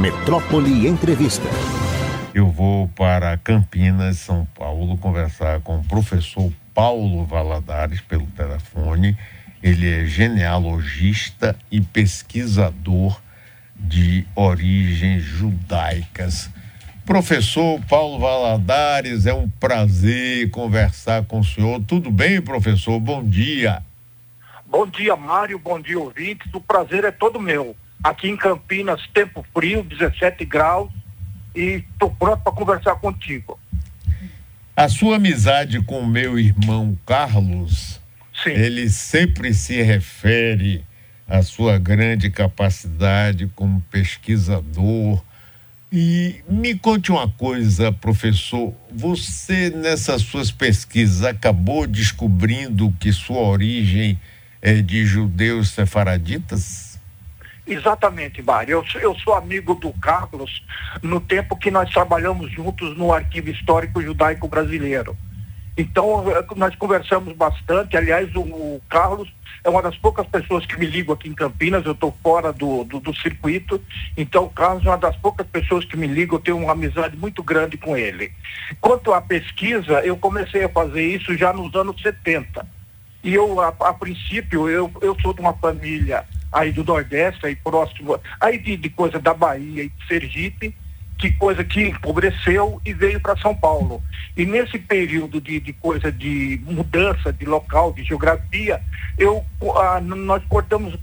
Metrópole Entrevista. Eu vou para Campinas, São Paulo, conversar com o professor Paulo Valadares pelo telefone. Ele é genealogista e pesquisador de origens judaicas. Professor Paulo Valadares, é um prazer conversar com o senhor. Tudo bem, professor? Bom dia. Bom dia, Mário. Bom dia, ouvintes. O prazer é todo meu. Aqui em Campinas, tempo frio, 17 graus, e estou pronto para conversar contigo. A sua amizade com o meu irmão Carlos, Sim. ele sempre se refere à sua grande capacidade como pesquisador. E me conte uma coisa, professor. Você, nessas suas pesquisas, acabou descobrindo que sua origem é de judeus sefaraditas? Exatamente, Mário. Eu, eu, sou amigo do Carlos no tempo que nós trabalhamos juntos no Arquivo Histórico Judaico Brasileiro. Então, nós conversamos bastante. Aliás, o, o Carlos é uma das poucas pessoas que me ligam aqui em Campinas. Eu estou fora do, do, do, circuito. Então, o Carlos é uma das poucas pessoas que me ligam. Eu tenho uma amizade muito grande com ele. Quanto à pesquisa, eu comecei a fazer isso já nos anos 70. E eu, a, a princípio, eu, eu sou de uma família aí do Nordeste, aí próximo, aí de, de coisa da Bahia e de Sergipe, que coisa que empobreceu e veio para São Paulo. E nesse período de, de, coisa de mudança de local, de geografia, eu, ah, nós cortamos,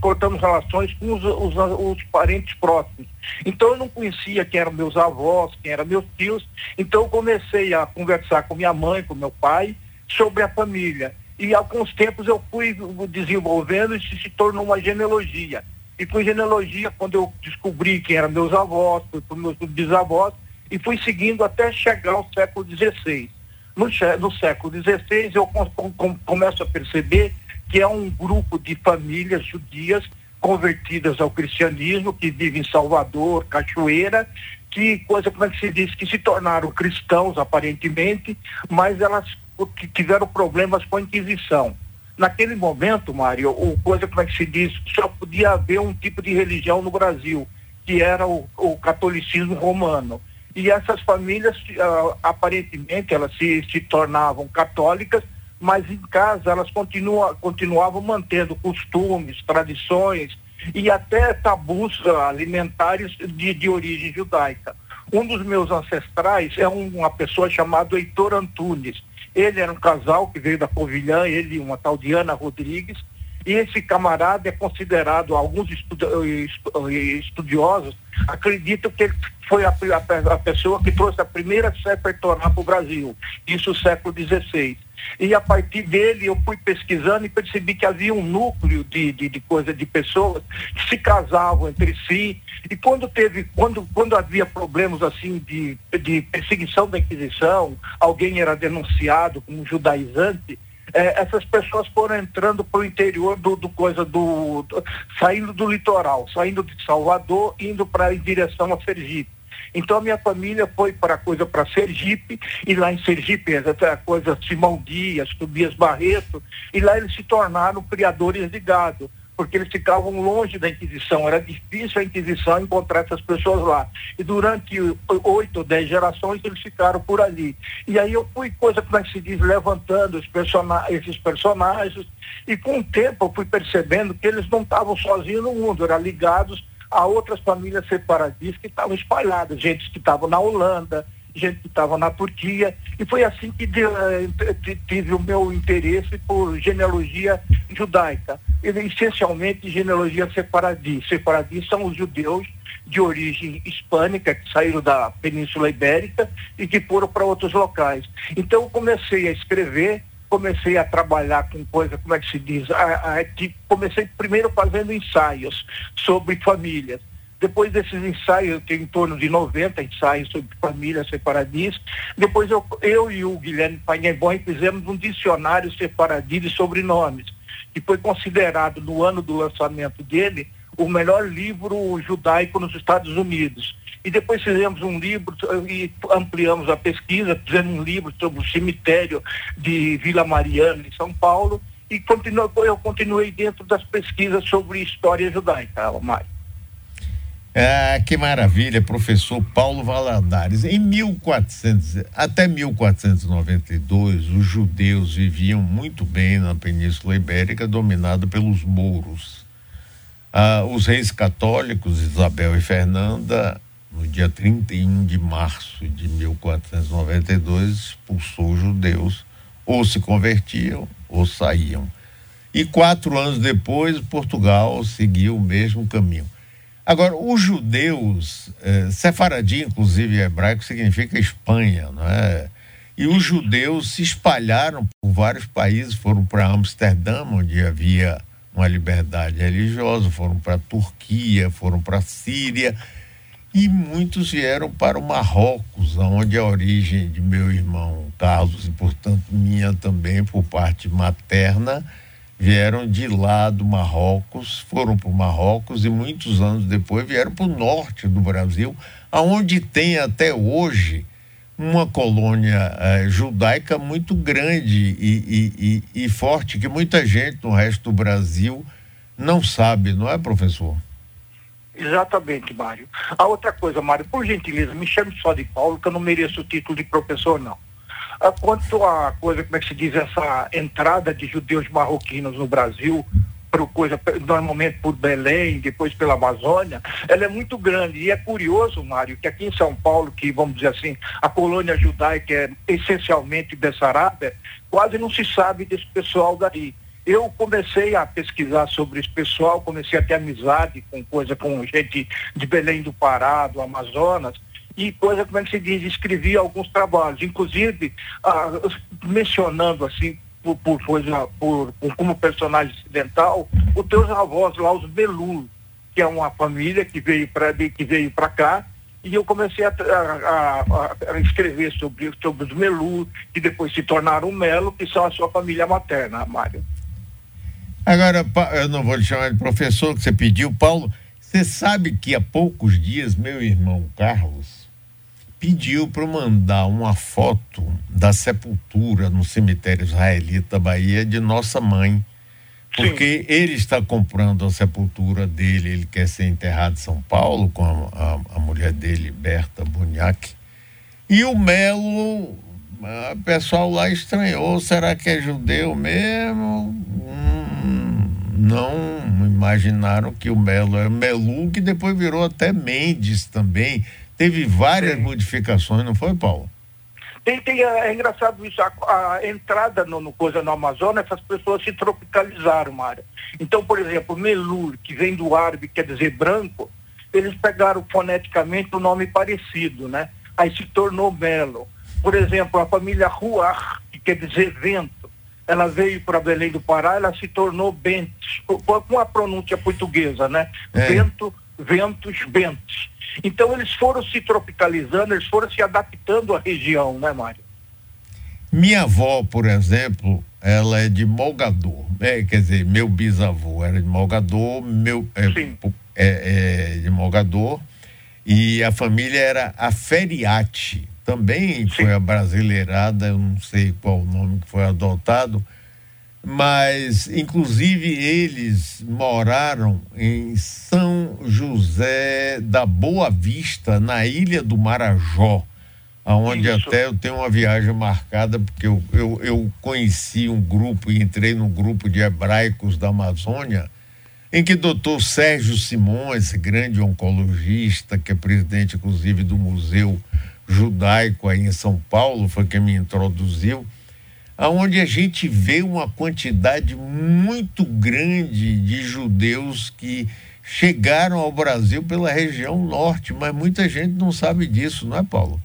cortamos relações com os, os, os, parentes próximos. Então eu não conhecia quem eram meus avós, quem eram meus tios, então eu comecei a conversar com minha mãe, com meu pai, sobre a família. E alguns tempos eu fui desenvolvendo e se tornou uma genealogia. E com genealogia, quando eu descobri quem eram meus avós, fui para meus bisavós, e fui seguindo até chegar ao século XVI. No, no século XVI, eu com, com, começo a perceber que é um grupo de famílias judias convertidas ao cristianismo, que vivem em Salvador, Cachoeira, que coisa como é que se diz, que se tornaram cristãos aparentemente, mas elas que tiveram problemas com a Inquisição. Naquele momento, Mário, o coisa como é que se diz, só podia haver um tipo de religião no Brasil, que era o, o catolicismo romano. E essas famílias, uh, aparentemente, elas se, se tornavam católicas, mas em casa elas continua, continuavam mantendo costumes, tradições e até tabus uh, alimentares de, de origem judaica. Um dos meus ancestrais é um, uma pessoa chamada Heitor Antunes. Ele era um casal que veio da Covilhã, ele e uma tal Diana Rodrigues, e esse camarada é considerado, alguns estudiosos acreditam que ele foi a, a, a pessoa que trouxe a primeira Sefer Torá para o Brasil, isso século XVI. E a partir dele eu fui pesquisando e percebi que havia um núcleo de, de, de coisa de pessoas que se casavam entre si. E quando teve, quando, quando havia problemas assim de, de perseguição da Inquisição, alguém era denunciado como judaizante, é, essas pessoas foram entrando para o interior do, do coisa do, do, saindo do litoral, saindo de Salvador, indo para em direção a Sergipe. Então a minha família foi para a coisa para Sergipe, e lá em Sergipe a coisa Simão Dias, Tobias Barreto, e lá eles se tornaram criadores de gado porque eles ficavam longe da Inquisição, era difícil a Inquisição encontrar essas pessoas lá. E durante oito ou dez gerações eles ficaram por ali. E aí eu fui, coisa como é que se diz, levantando esses personagens, e com o tempo eu fui percebendo que eles não estavam sozinhos no mundo, eram ligados a outras famílias separatistas que estavam espalhadas, gente que estava na Holanda, gente que estava na Turquia, e foi assim que eh, tive o meu interesse por genealogia judaica, e, essencialmente genealogia separadista. Separadistas são os judeus de origem hispânica que saíram da Península Ibérica e que foram para outros locais. Então eu comecei a escrever, comecei a trabalhar com coisa, como é que se diz, a, a, comecei primeiro fazendo ensaios sobre famílias. Depois desses ensaios, eu tenho em torno de 90 ensaios sobre família separadista. Depois eu, eu e o Guilherme Painebon fizemos um dicionário separadista de sobrenomes, que foi considerado no ano do lançamento dele o melhor livro judaico nos Estados Unidos. E depois fizemos um livro e ampliamos a pesquisa, fizemos um livro sobre o cemitério de Vila Mariana, em São Paulo, e continu, eu continuei dentro das pesquisas sobre história judaica, Mário. Ah, que maravilha, professor Paulo Valadares. Em 1400, até 1492, os judeus viviam muito bem na Península Ibérica, dominada pelos mouros. Ah, os reis católicos, Isabel e Fernanda, no dia 31 de março de 1492, expulsou os judeus, ou se convertiam ou saíam. E quatro anos depois, Portugal seguiu o mesmo caminho. Agora, os judeus, eh, inclusive hebraico, significa Espanha, não é? E os judeus se espalharam por vários países, foram para Amsterdã, onde havia uma liberdade religiosa, foram para a Turquia, foram para a Síria, e muitos vieram para o Marrocos, onde a origem de meu irmão Carlos, e portanto minha também, por parte materna, vieram de lá do Marrocos, foram para o Marrocos e muitos anos depois vieram para o norte do Brasil, aonde tem até hoje uma colônia eh, judaica muito grande e, e, e, e forte, que muita gente no resto do Brasil não sabe, não é, professor? Exatamente, Mário. A outra coisa, Mário, por gentileza, me chame só de Paulo, que eu não mereço o título de professor, não. Ah, quanto à coisa, como é que se diz, essa entrada de judeus marroquinos no Brasil, coisa, normalmente por Belém, depois pela Amazônia, ela é muito grande. E é curioso, Mário, que aqui em São Paulo, que vamos dizer assim, a colônia judaica é essencialmente Bessarabia, quase não se sabe desse pessoal daí. Eu comecei a pesquisar sobre esse pessoal, comecei a ter amizade com coisa com gente de Belém do Pará, do Amazonas, e coisa, como é que se diz, escrevi alguns trabalhos, inclusive ah, mencionando assim, por, por por, por, como personagem ocidental, os teus avós lá, os Belu, que é uma família que veio para que veio para cá, e eu comecei a, a, a, a, escrever sobre, sobre os Melu, que depois se tornaram Melo, que são a sua família materna, Mário. Agora, eu não vou lhe chamar de professor, que você pediu, Paulo. Você sabe que há poucos dias meu irmão Carlos pediu para mandar uma foto da sepultura no cemitério israelita Bahia de nossa mãe. Porque Sim. ele está comprando a sepultura dele, ele quer ser enterrado em São Paulo com a, a, a mulher dele, Berta Bunhac. E o Melo, o pessoal lá estranhou, será que é judeu mesmo? Hum, não imaginaram que o Melo é Melu, que depois virou até Mendes também. Teve várias Sim. modificações, não foi, Paulo? Tem, tem, é, é engraçado isso, a, a entrada no, no, coisa no Amazonas, essas pessoas se tropicalizaram, Mário. Então, por exemplo, Melur, que vem do árabe, quer dizer branco, eles pegaram foneticamente um nome parecido, né? Aí se tornou Melo. Por exemplo, a família Ruar, que quer dizer vento, ela veio para Belém do Pará, ela se tornou Bentes, com a pronúncia portuguesa, né? É. Vento, ventos, bentes. Então eles foram se tropicalizando, eles foram se adaptando à região, né, Mário? Minha avó, por exemplo, ela é de Molgador. É, quer dizer, meu bisavô era de Molgador, meu é, é, é de Molgador, e a família era a Feriati. Também Sim. foi a brasileirada, eu não sei qual o nome que foi adotado, mas inclusive eles moraram em São José da Boa Vista, na ilha do Marajó, aonde Isso. até eu tenho uma viagem marcada, porque eu, eu, eu conheci um grupo e entrei no grupo de hebraicos da Amazônia, em que doutor Sérgio Simões, grande oncologista, que é presidente inclusive do Museu Judaico aí em São Paulo, foi quem me introduziu, aonde a gente vê uma quantidade muito grande de judeus que chegaram ao Brasil pela região norte, mas muita gente não sabe disso, não é, Paulo?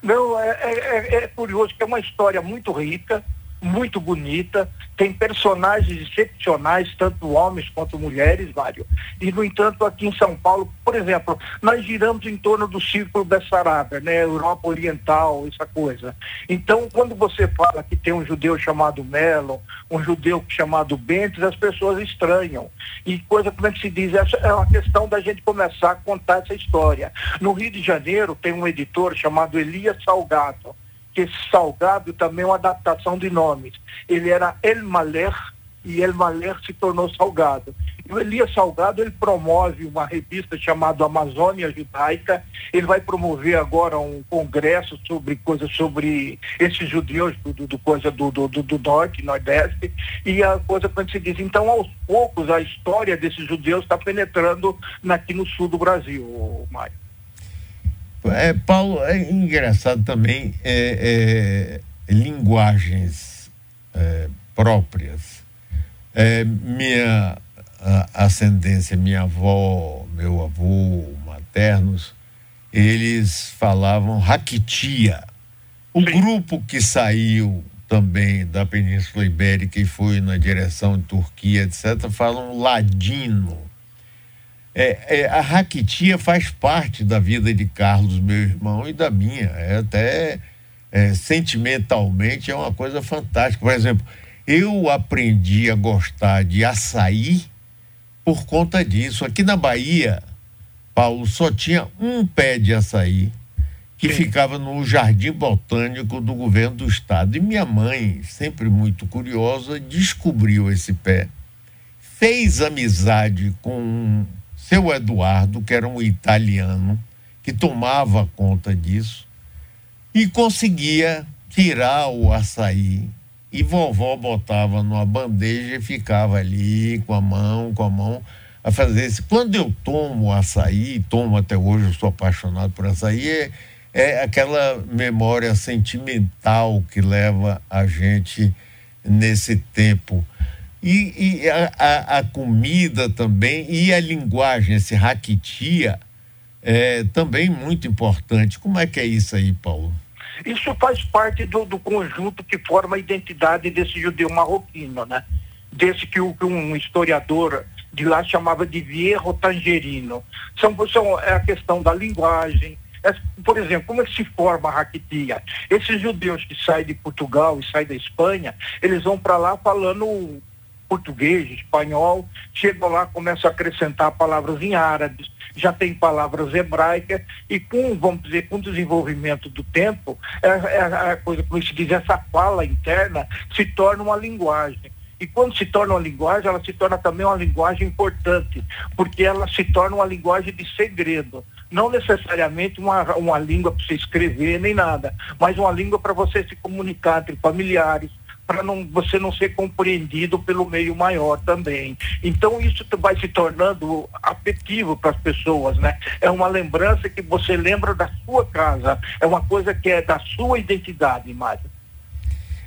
Não, é, é, é, é curioso é uma história muito rica, muito bonita, tem personagens excepcionais, tanto homens quanto mulheres, Mário. E, no entanto, aqui em São Paulo, por exemplo, nós giramos em torno do círculo Bessarabia, né? Europa Oriental, essa coisa. Então, quando você fala que tem um judeu chamado Melo, um judeu chamado Bentes, as pessoas estranham. E coisa, como é que se diz? Essa é uma questão da gente começar a contar essa história. No Rio de Janeiro, tem um editor chamado Elias Salgado que salgado também é uma adaptação de nomes. Ele era El Maler e El Maler se tornou Salgado. E o Elias Salgado ele promove uma revista chamada Amazônia Judaica. Ele vai promover agora um congresso sobre coisas sobre esses judeus do, do coisa do, do, do, norte, nordeste e a coisa quando se diz. Então, aos poucos, a história desses judeus está penetrando aqui no sul do Brasil, Mário. É, Paulo, é engraçado também é, é, linguagens é, próprias. É, minha ascendência, minha avó, meu avô, maternos, eles falavam raquitia. O grupo que saiu também da Península Ibérica e foi na direção de Turquia, etc., falam ladino. É, é, a raquitia faz parte da vida de Carlos, meu irmão, e da minha. É até é, sentimentalmente é uma coisa fantástica. Por exemplo, eu aprendi a gostar de açaí por conta disso. Aqui na Bahia, Paulo, só tinha um pé de açaí que Sim. ficava no jardim botânico do governo do estado. E minha mãe, sempre muito curiosa, descobriu esse pé, fez amizade com seu Eduardo, que era um italiano, que tomava conta disso, e conseguia tirar o açaí e vovó botava numa bandeja e ficava ali com a mão, com a mão, a fazer isso. Quando eu tomo açaí, tomo até hoje, eu sou apaixonado por açaí, é, é aquela memória sentimental que leva a gente nesse tempo. E, e a, a, a, comida também, e a linguagem, esse raquitia, é também muito importante. Como é que é isso aí, Paulo? Isso faz parte do, do conjunto que forma a identidade desse judeu marroquino, né? Desse que, que um historiador de lá chamava de Vierro Tangerino. São, são, é a questão da linguagem. É, por exemplo, como é que se forma a raquitia? Esses judeus que saem de Portugal e saem da Espanha, eles vão para lá falando português, espanhol, chegam lá, começam a acrescentar palavras em árabe, já tem palavras hebraicas e com, vamos dizer, com o desenvolvimento do tempo, é, é a coisa como se diz, essa fala interna se torna uma linguagem. E quando se torna uma linguagem, ela se torna também uma linguagem importante, porque ela se torna uma linguagem de segredo. Não necessariamente uma, uma língua para você escrever nem nada, mas uma língua para você se comunicar entre familiares, para não, você não ser compreendido pelo meio maior também. Então isso vai se tornando afetivo para as pessoas, né? É uma lembrança que você lembra da sua casa, é uma coisa que é da sua identidade, Mário.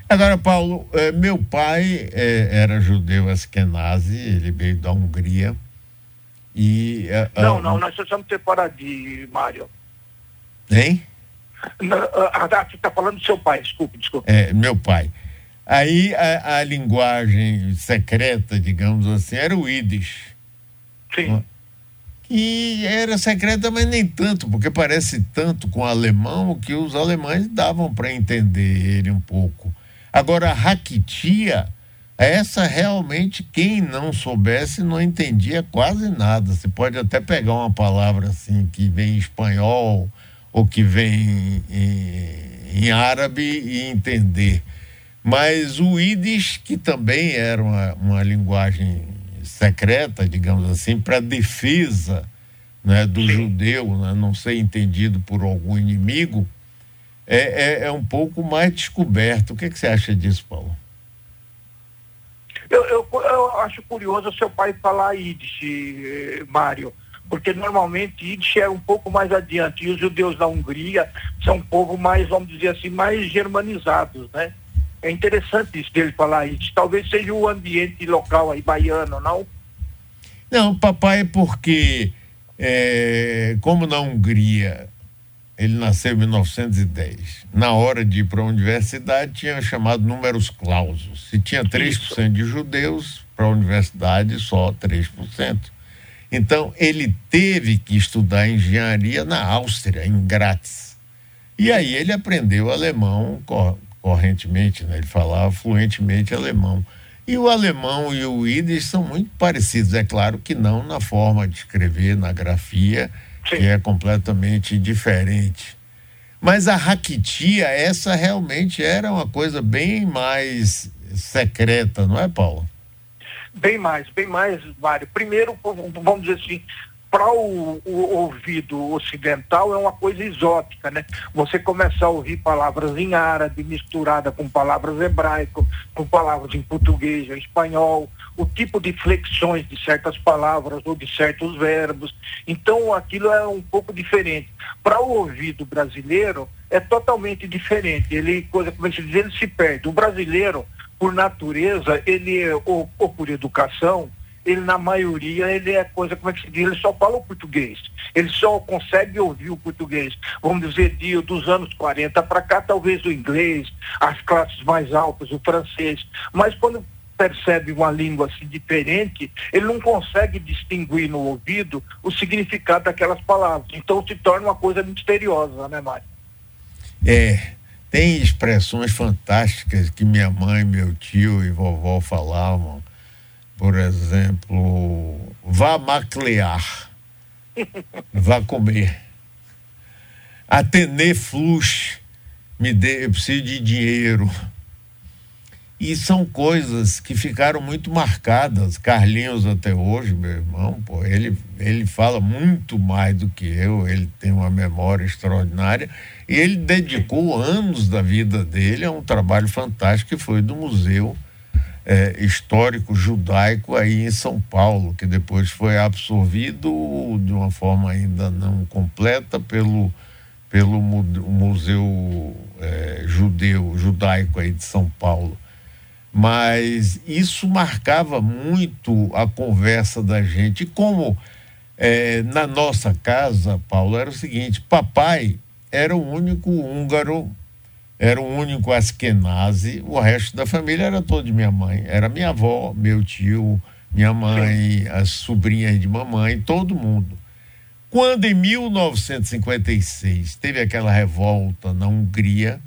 Agora, Paulo, eh, meu pai eh, era judeu askenazi, ele veio da Hungria. E, eh, não, não, nós precisamos separar de Mário. Hein? Não, ah, você está falando do seu pai, desculpe, desculpe. É, meu pai. Aí a, a, linguagem secreta, digamos assim, era o Yiddish. Sim. Que era secreta, mas nem tanto, porque parece tanto com o alemão que os alemães davam para entender ele um pouco. Agora, a Raquitia, essa realmente, quem não soubesse, não entendia quase nada. Você pode até pegar uma palavra assim que vem em espanhol ou que vem em, em árabe e entender mas o Yiddish, que também era uma, uma linguagem secreta, digamos assim, para defesa né, do Sim. judeu, né, não ser entendido por algum inimigo, é, é, é, um pouco mais descoberto. O que, é que você acha disso, Paulo? Eu, eu, eu acho curioso o seu pai falar Yiddish, Mário, porque normalmente Yiddish é um pouco mais adiante. E os judeus da Hungria são um povo mais, vamos dizer assim, mais germanizados, né? É interessante isso dele falar isso. Talvez seja o ambiente local aí, baiano, não? Não, papai, é porque, é, como na Hungria, ele nasceu em 1910. Na hora de ir para a universidade, tinha chamado números clausos. Se tinha 3% isso. de judeus, para a universidade, só 3%. Então, ele teve que estudar engenharia na Áustria, em Graz. E aí ele aprendeu alemão correntemente, né? ele falava fluentemente alemão. E o alemão e o Yiddish são muito parecidos, é claro que não na forma de escrever, na grafia, Sim. que é completamente diferente. Mas a raquitia, essa realmente era uma coisa bem mais secreta, não é, Paulo? Bem mais, bem mais, Mário. Primeiro, vamos dizer assim, para o, o, ouvido ocidental é uma coisa exótica, né? Você começar a ouvir palavras em árabe misturada com palavras hebraico, com palavras em português, em espanhol, o tipo de flexões de certas palavras ou de certos verbos. Então aquilo é um pouco diferente. Para o ouvido brasileiro é totalmente diferente. Ele, coisa como se diz, ele se perde. O brasileiro, por natureza, ele ou, ou por educação, ele na maioria, ele é coisa, como é que se diz, ele só fala o português. Ele só consegue ouvir o português. Vamos dizer, de, dos anos 40 para cá, talvez o inglês, as classes mais altas, o francês. Mas quando percebe uma língua assim diferente, ele não consegue distinguir no ouvido o significado daquelas palavras. Então se torna uma coisa misteriosa, né, Mário? É. Tem expressões fantásticas que minha mãe, meu tio e vovó falavam por exemplo, vá maclear, vá comer. Atender flux, me dê, eu preciso de dinheiro. E são coisas que ficaram muito marcadas. Carlinhos até hoje, meu irmão, pô, ele, ele fala muito mais do que eu, ele tem uma memória extraordinária e ele dedicou anos da vida dele a um trabalho fantástico que foi do Museu é, histórico judaico aí em São Paulo, que depois foi absorvido de uma forma ainda não completa pelo, pelo Museu é, Judeu, Judaico aí de São Paulo. Mas isso marcava muito a conversa da gente. Como é, na nossa casa, Paulo, era o seguinte: papai era o único húngaro era o único Askenazi, o resto da família era todo de minha mãe. Era minha avó, meu tio, minha mãe, as sobrinhas de mamãe, todo mundo. Quando em 1956 teve aquela revolta na Hungria,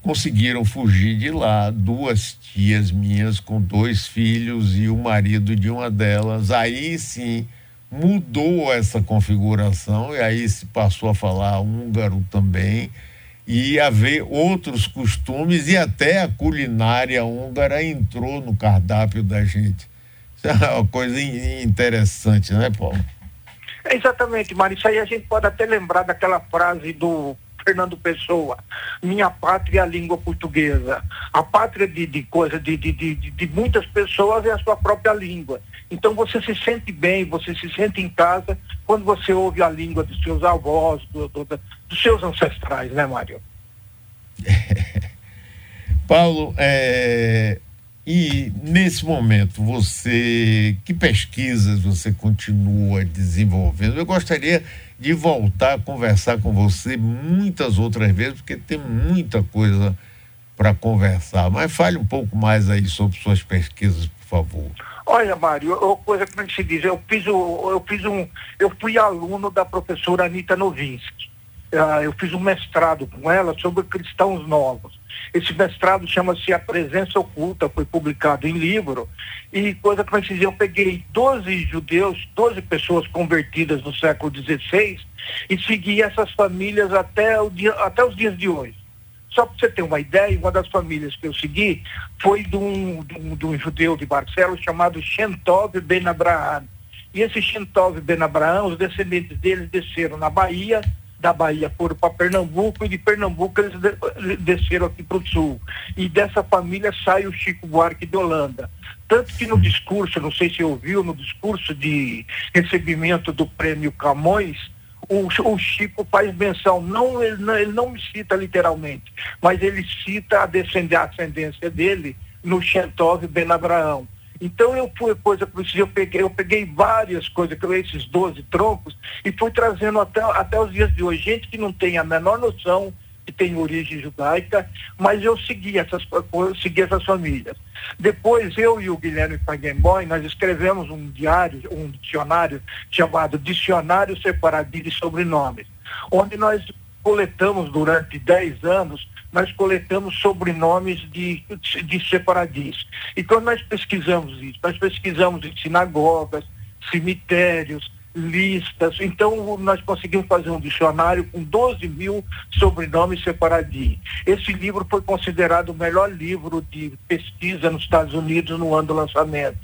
conseguiram fugir de lá duas tias minhas com dois filhos e o marido de uma delas. Aí sim mudou essa configuração e aí se passou a falar húngaro também e haver outros costumes e até a culinária húngara entrou no cardápio da gente. Isso é uma coisa interessante, né, Paulo? É exatamente, Mário. Isso aí a gente pode até lembrar daquela frase do Fernando Pessoa, minha pátria é a língua portuguesa. A pátria de, de coisa de, de, de, de muitas pessoas é a sua própria língua. Então você se sente bem, você se sente em casa quando você ouve a língua dos seus avós, do, do, dos seus ancestrais, né, Mário? Paulo, é, e nesse momento, você, que pesquisas você continua desenvolvendo? Eu gostaria de voltar a conversar com você muitas outras vezes, porque tem muita coisa para conversar. Mas fale um pouco mais aí sobre suas pesquisas, por favor. Olha, Mário, eu, coisa que se diz, eu fiz, eu fiz um, eu fui aluno da professora Anitta Novinsky. Uh, eu fiz um mestrado com ela sobre cristãos novos. Esse mestrado chama-se A Presença Oculta, foi publicado em livro. E coisa que eu fiz, eu peguei 12 judeus, 12 pessoas convertidas no século XVI e segui essas famílias até, o dia, até os dias de hoje. Só para você ter uma ideia, uma das famílias que eu segui foi de um, de um, de um judeu de Barcelos chamado Shentov Ben Abraham. E esse Shentov Ben Abraham, os descendentes deles desceram na Bahia, da Bahia foram para Pernambuco e de Pernambuco eles de, desceram aqui para o sul. E dessa família sai o Chico Buarque de Holanda. Tanto que no discurso, não sei se ouviu, no discurso de recebimento do prêmio Camões, o, o Chico faz menção, não ele, não ele não me cita literalmente, mas ele cita a, descendência, ascendência dele no Xentov Ben Abraão. Então eu fui, coisa eu peguei, eu peguei várias coisas, esses 12 troncos, e fui trazendo até, até os dias de hoje, gente que não tem a menor noção que tem origem judaica, mas eu segui essas, eu segui essas famílias. Depois eu e o Guilherme Paguemboy, nós escrevemos um diário, um dicionário chamado Dicionário Separadista de Sobrenomes, onde nós coletamos durante 10 anos nós coletamos sobrenomes de, de separadis. E quando nós pesquisamos isso, nós pesquisamos em sinagogas, cemitérios, listas. Então, nós conseguimos fazer um dicionário com 12 mil sobrenomes separadinhos. Esse livro foi considerado o melhor livro de pesquisa nos Estados Unidos no ano do lançamento.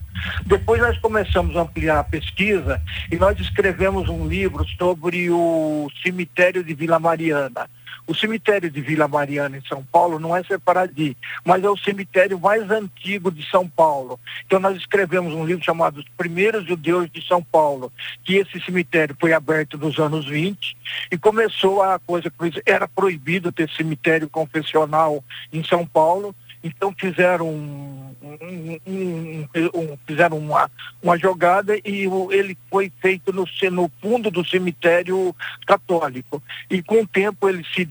Depois nós começamos a ampliar a pesquisa e nós escrevemos um livro sobre o cemitério de Vila Mariana. O cemitério de Vila Mariana, em São Paulo, não é separadinho, mas é o cemitério mais antigo de São Paulo. Então, nós escrevemos um livro chamado Os Primeiros Judeus de São Paulo, que esse cemitério foi aberto nos anos 20 e começou a coisa, era proibido ter cemitério confessional em São Paulo, então fizeram um, um, um, fizeram uma, uma jogada e ele foi feito no, no fundo do cemitério católico. E com o tempo ele se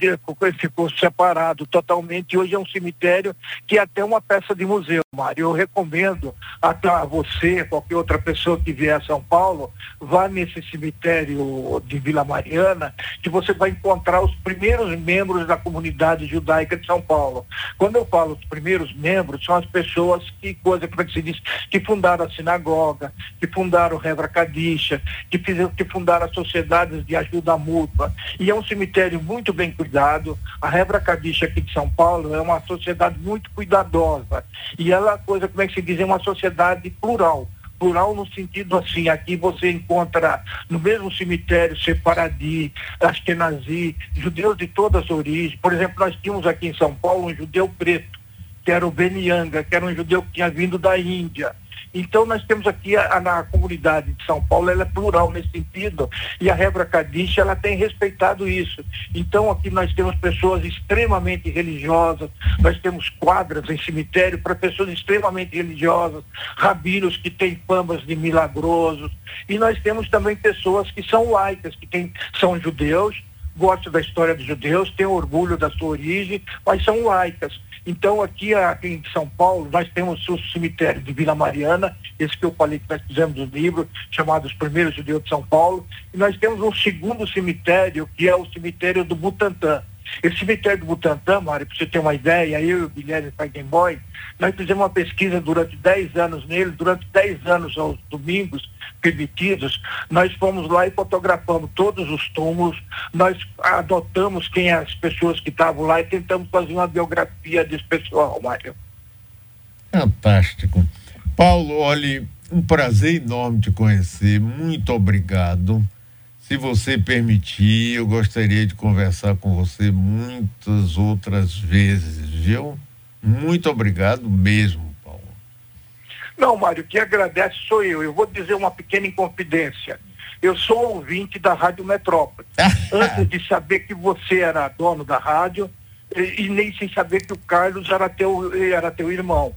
ficou separado totalmente e hoje é um cemitério que é até uma peça de museu, Mário. Eu recomendo a você, qualquer outra pessoa que vier a São Paulo, vá nesse cemitério de Vila Mariana, que você vai encontrar os primeiros membros da comunidade judaica de São Paulo. Quando eu falo os primeiros membros, são as pessoas que, coisa como é que se diz, que fundaram a sinagoga, que fundaram o Rebra Kadisha, que, fizeram, que fundaram as sociedades de ajuda mútua. E é um cemitério muito bem cuidado. A Rebra Kadisha aqui de São Paulo é uma sociedade muito cuidadosa. E ela, coisa como é que se diz, é uma sociedade plural plural no sentido assim, aqui você encontra no mesmo cemitério Separadi, Ashkenazi, judeus de todas as origens. Por exemplo, nós tínhamos aqui em São Paulo um judeu preto, que era o Benianga, que era um judeu que tinha vindo da Índia. Então nós temos aqui a, a, na comunidade de São Paulo, ela é plural nesse sentido, e a Rebra Cadiche, ela tem respeitado isso. Então aqui nós temos pessoas extremamente religiosas, nós temos quadras em cemitério para pessoas extremamente religiosas, rabinos que têm famas de milagrosos, e nós temos também pessoas que são laicas, que tem, são judeus, gostam da história dos judeus, têm orgulho da sua origem, mas são laicas. Então, aqui, aqui em São Paulo, nós temos o cemitério de Vila Mariana, esse que eu falei que nós fizemos um livro chamado Os Primeiros Judeus de São Paulo, e nós temos um segundo cemitério, que é o cemitério do Butantã. Esse cemitério do Butantã, Mário, para você ter uma ideia, eu e o Guilherme Paidenboy, nós fizemos uma pesquisa durante 10 anos nele, durante 10 anos aos domingos permitidos, nós fomos lá e fotografamos todos os túmulos, nós adotamos quem as pessoas que estavam lá e tentamos fazer uma biografia desse pessoal, Mário. Fantástico. Paulo, olhe, um prazer enorme te conhecer, muito obrigado. Se você permitir, eu gostaria de conversar com você muitas outras vezes, viu? Muito obrigado mesmo, Paulo. Não, Mário, quem agradece sou eu. Eu vou dizer uma pequena inconfidência. Eu sou ouvinte da Rádio Metrópole. Antes de saber que você era dono da rádio e, e, nem sem saber que o Carlos era teu, era teu irmão.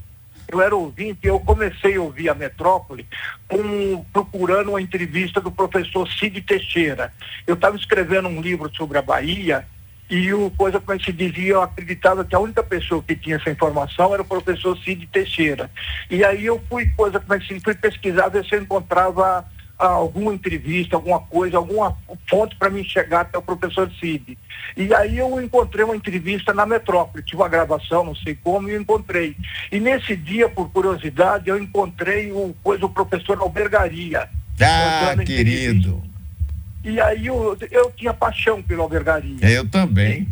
Eu era ouvinte e eu comecei a ouvir a Metrópole com, procurando uma entrevista do professor Cid Teixeira. Eu estava escrevendo um livro sobre a Bahia e o coisa como se dizia, eu acreditava que a única pessoa que tinha essa informação era o professor Cid Teixeira. E aí eu fui, coisa como se fui pesquisar, ver se eu encontrava alguma entrevista, alguma coisa, alguma fonte para me chegar até o professor Cid. E aí eu encontrei uma entrevista na Metrópole, tive uma gravação, não sei como, e encontrei. E nesse dia, por curiosidade, eu encontrei o, coisa, o professor Albergaria. Ah, querido. E aí eu, eu tinha paixão pela albergaria. Eu também.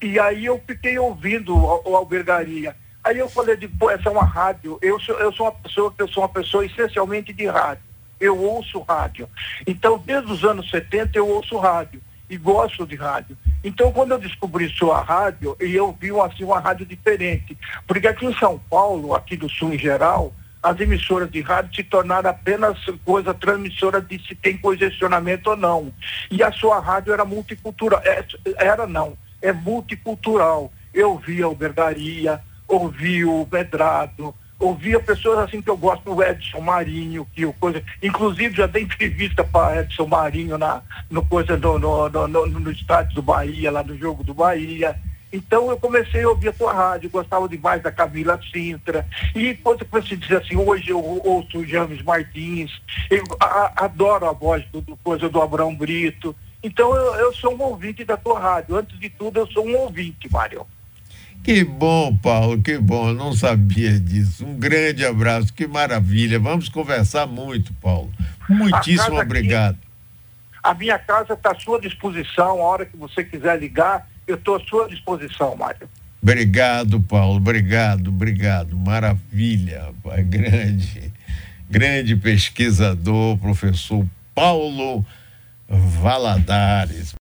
E, e aí eu fiquei ouvindo o, o albergaria. Aí eu falei, de, pô, essa é uma rádio. Eu sou, eu sou uma pessoa eu sou uma pessoa essencialmente de rádio. Eu ouço rádio. Então, desde os anos 70 eu ouço rádio e gosto de rádio. Então, quando eu descobri sua rádio, eu vi assim, uma rádio diferente. Porque aqui em São Paulo, aqui do Sul em geral, as emissoras de rádio se tornaram apenas coisa transmissora de se tem congestionamento ou não. E a sua rádio era multicultural. É, era não, é multicultural. Eu via o Bergaria, ouvi o Medrado, ouvia pessoas assim que eu gosto, o Edson Marinho, que o coisa, inclusive já dei entrevista para Edson Marinho na, no coisa do, no, no, no, no estádio do Bahia, lá no jogo do Bahia. Então eu comecei a ouvir a tua rádio, gostava demais da Camila Sintra. E quando você diz assim, hoje eu ouço o James Martins, eu a, adoro a voz do, do, coisa do Abraão Brito. Então eu, eu sou um ouvinte da tua rádio. Antes de tudo, eu sou um ouvinte, Mário. Que bom, Paulo, que bom. Eu não sabia disso. Um grande abraço, que maravilha. Vamos conversar muito, Paulo. Muitíssimo obrigado. Aqui A minha casa está à sua disposição, a hora que você quiser ligar, eu estou à sua disposição, Mário. Obrigado, Paulo. Obrigado, obrigado. Maravilha, pai. grande, grande pesquisador, professor Paulo Valadares.